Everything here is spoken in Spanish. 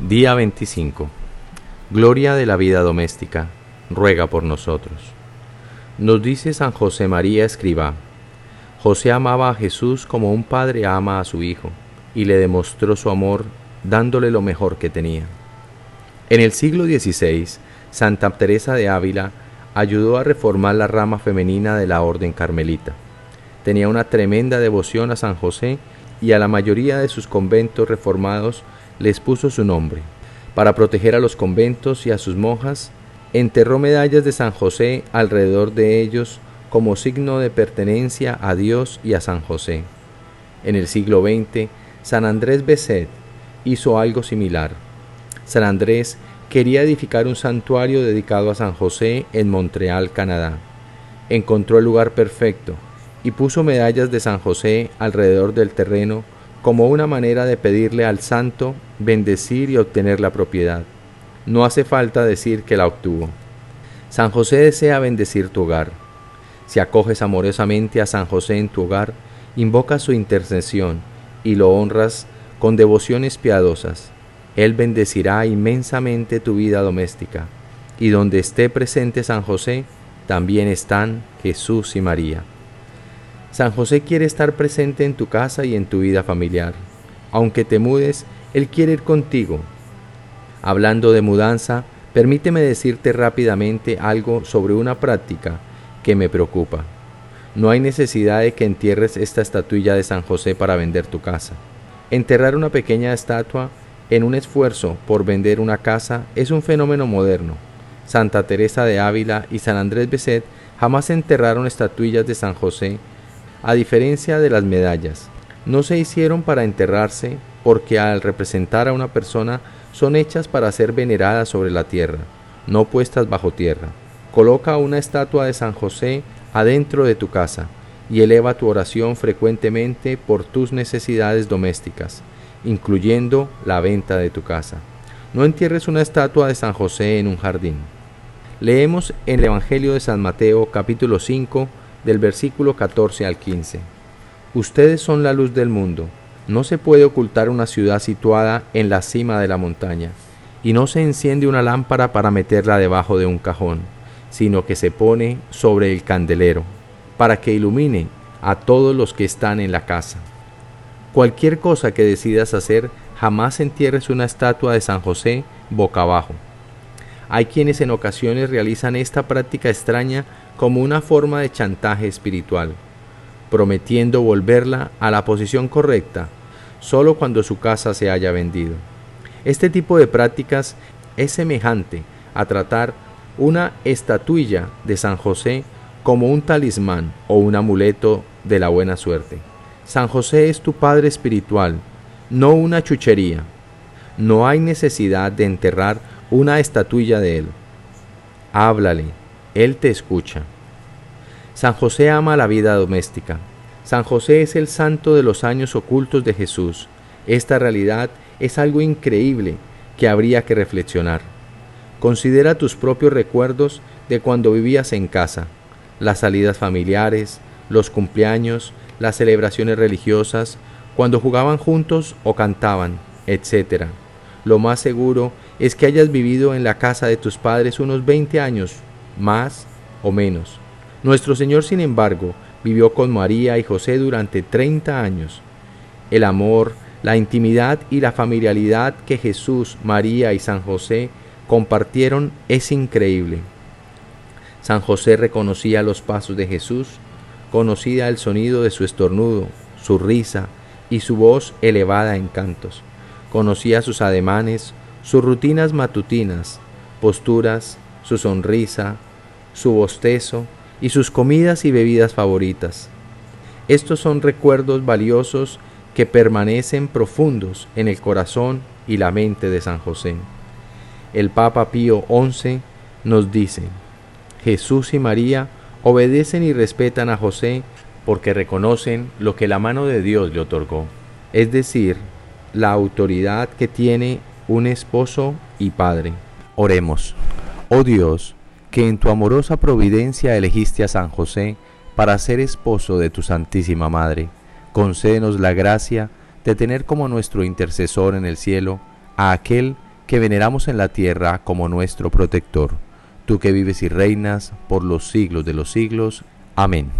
Día 25. Gloria de la vida doméstica, ruega por nosotros. Nos dice San José María Escriba, José amaba a Jesús como un padre ama a su hijo, y le demostró su amor dándole lo mejor que tenía. En el siglo XVI, Santa Teresa de Ávila ayudó a reformar la rama femenina de la orden carmelita. Tenía una tremenda devoción a San José y a la mayoría de sus conventos reformados les puso su nombre. Para proteger a los conventos y a sus monjas, enterró medallas de San José alrededor de ellos como signo de pertenencia a Dios y a San José. En el siglo XX, San Andrés Besset hizo algo similar. San Andrés quería edificar un santuario dedicado a San José en Montreal, Canadá. Encontró el lugar perfecto y puso medallas de San José alrededor del terreno como una manera de pedirle al santo bendecir y obtener la propiedad. No hace falta decir que la obtuvo. San José desea bendecir tu hogar. Si acoges amorosamente a San José en tu hogar, invocas su intercesión y lo honras con devociones piadosas. Él bendecirá inmensamente tu vida doméstica, y donde esté presente San José, también están Jesús y María. San José quiere estar presente en tu casa y en tu vida familiar. Aunque te mudes, Él quiere ir contigo. Hablando de mudanza, permíteme decirte rápidamente algo sobre una práctica que me preocupa. No hay necesidad de que entierres esta estatuilla de San José para vender tu casa. Enterrar una pequeña estatua en un esfuerzo por vender una casa es un fenómeno moderno. Santa Teresa de Ávila y San Andrés Beset jamás enterraron estatuillas de San José a diferencia de las medallas. No se hicieron para enterrarse porque al representar a una persona son hechas para ser veneradas sobre la tierra, no puestas bajo tierra. Coloca una estatua de San José adentro de tu casa y eleva tu oración frecuentemente por tus necesidades domésticas, incluyendo la venta de tu casa. No entierres una estatua de San José en un jardín. Leemos en el Evangelio de San Mateo capítulo 5 del versículo 14 al 15. Ustedes son la luz del mundo. No se puede ocultar una ciudad situada en la cima de la montaña, y no se enciende una lámpara para meterla debajo de un cajón, sino que se pone sobre el candelero, para que ilumine a todos los que están en la casa. Cualquier cosa que decidas hacer, jamás entierres una estatua de San José boca abajo. Hay quienes en ocasiones realizan esta práctica extraña como una forma de chantaje espiritual, prometiendo volverla a la posición correcta solo cuando su casa se haya vendido. Este tipo de prácticas es semejante a tratar una estatuilla de San José como un talismán o un amuleto de la buena suerte. San José es tu Padre espiritual, no una chuchería. No hay necesidad de enterrar una estatuilla de Él. Háblale, él te escucha. San José ama la vida doméstica. San José es el santo de los años ocultos de Jesús. Esta realidad es algo increíble que habría que reflexionar. Considera tus propios recuerdos de cuando vivías en casa, las salidas familiares, los cumpleaños, las celebraciones religiosas, cuando jugaban juntos o cantaban, etc. Lo más seguro es que hayas vivido en la casa de tus padres unos 20 años más o menos. Nuestro Señor, sin embargo, vivió con María y José durante 30 años. El amor, la intimidad y la familiaridad que Jesús, María y San José compartieron es increíble. San José reconocía los pasos de Jesús, conocía el sonido de su estornudo, su risa y su voz elevada en cantos. Conocía sus ademanes, sus rutinas matutinas, posturas, su sonrisa, su bostezo y sus comidas y bebidas favoritas. Estos son recuerdos valiosos que permanecen profundos en el corazón y la mente de San José. El Papa Pío XI nos dice, Jesús y María obedecen y respetan a José porque reconocen lo que la mano de Dios le otorgó, es decir, la autoridad que tiene un esposo y padre. Oremos. Oh Dios, que en tu amorosa providencia elegiste a San José para ser esposo de tu Santísima Madre, concédenos la gracia de tener como nuestro intercesor en el cielo a aquel que veneramos en la tierra como nuestro protector, tú que vives y reinas por los siglos de los siglos. Amén.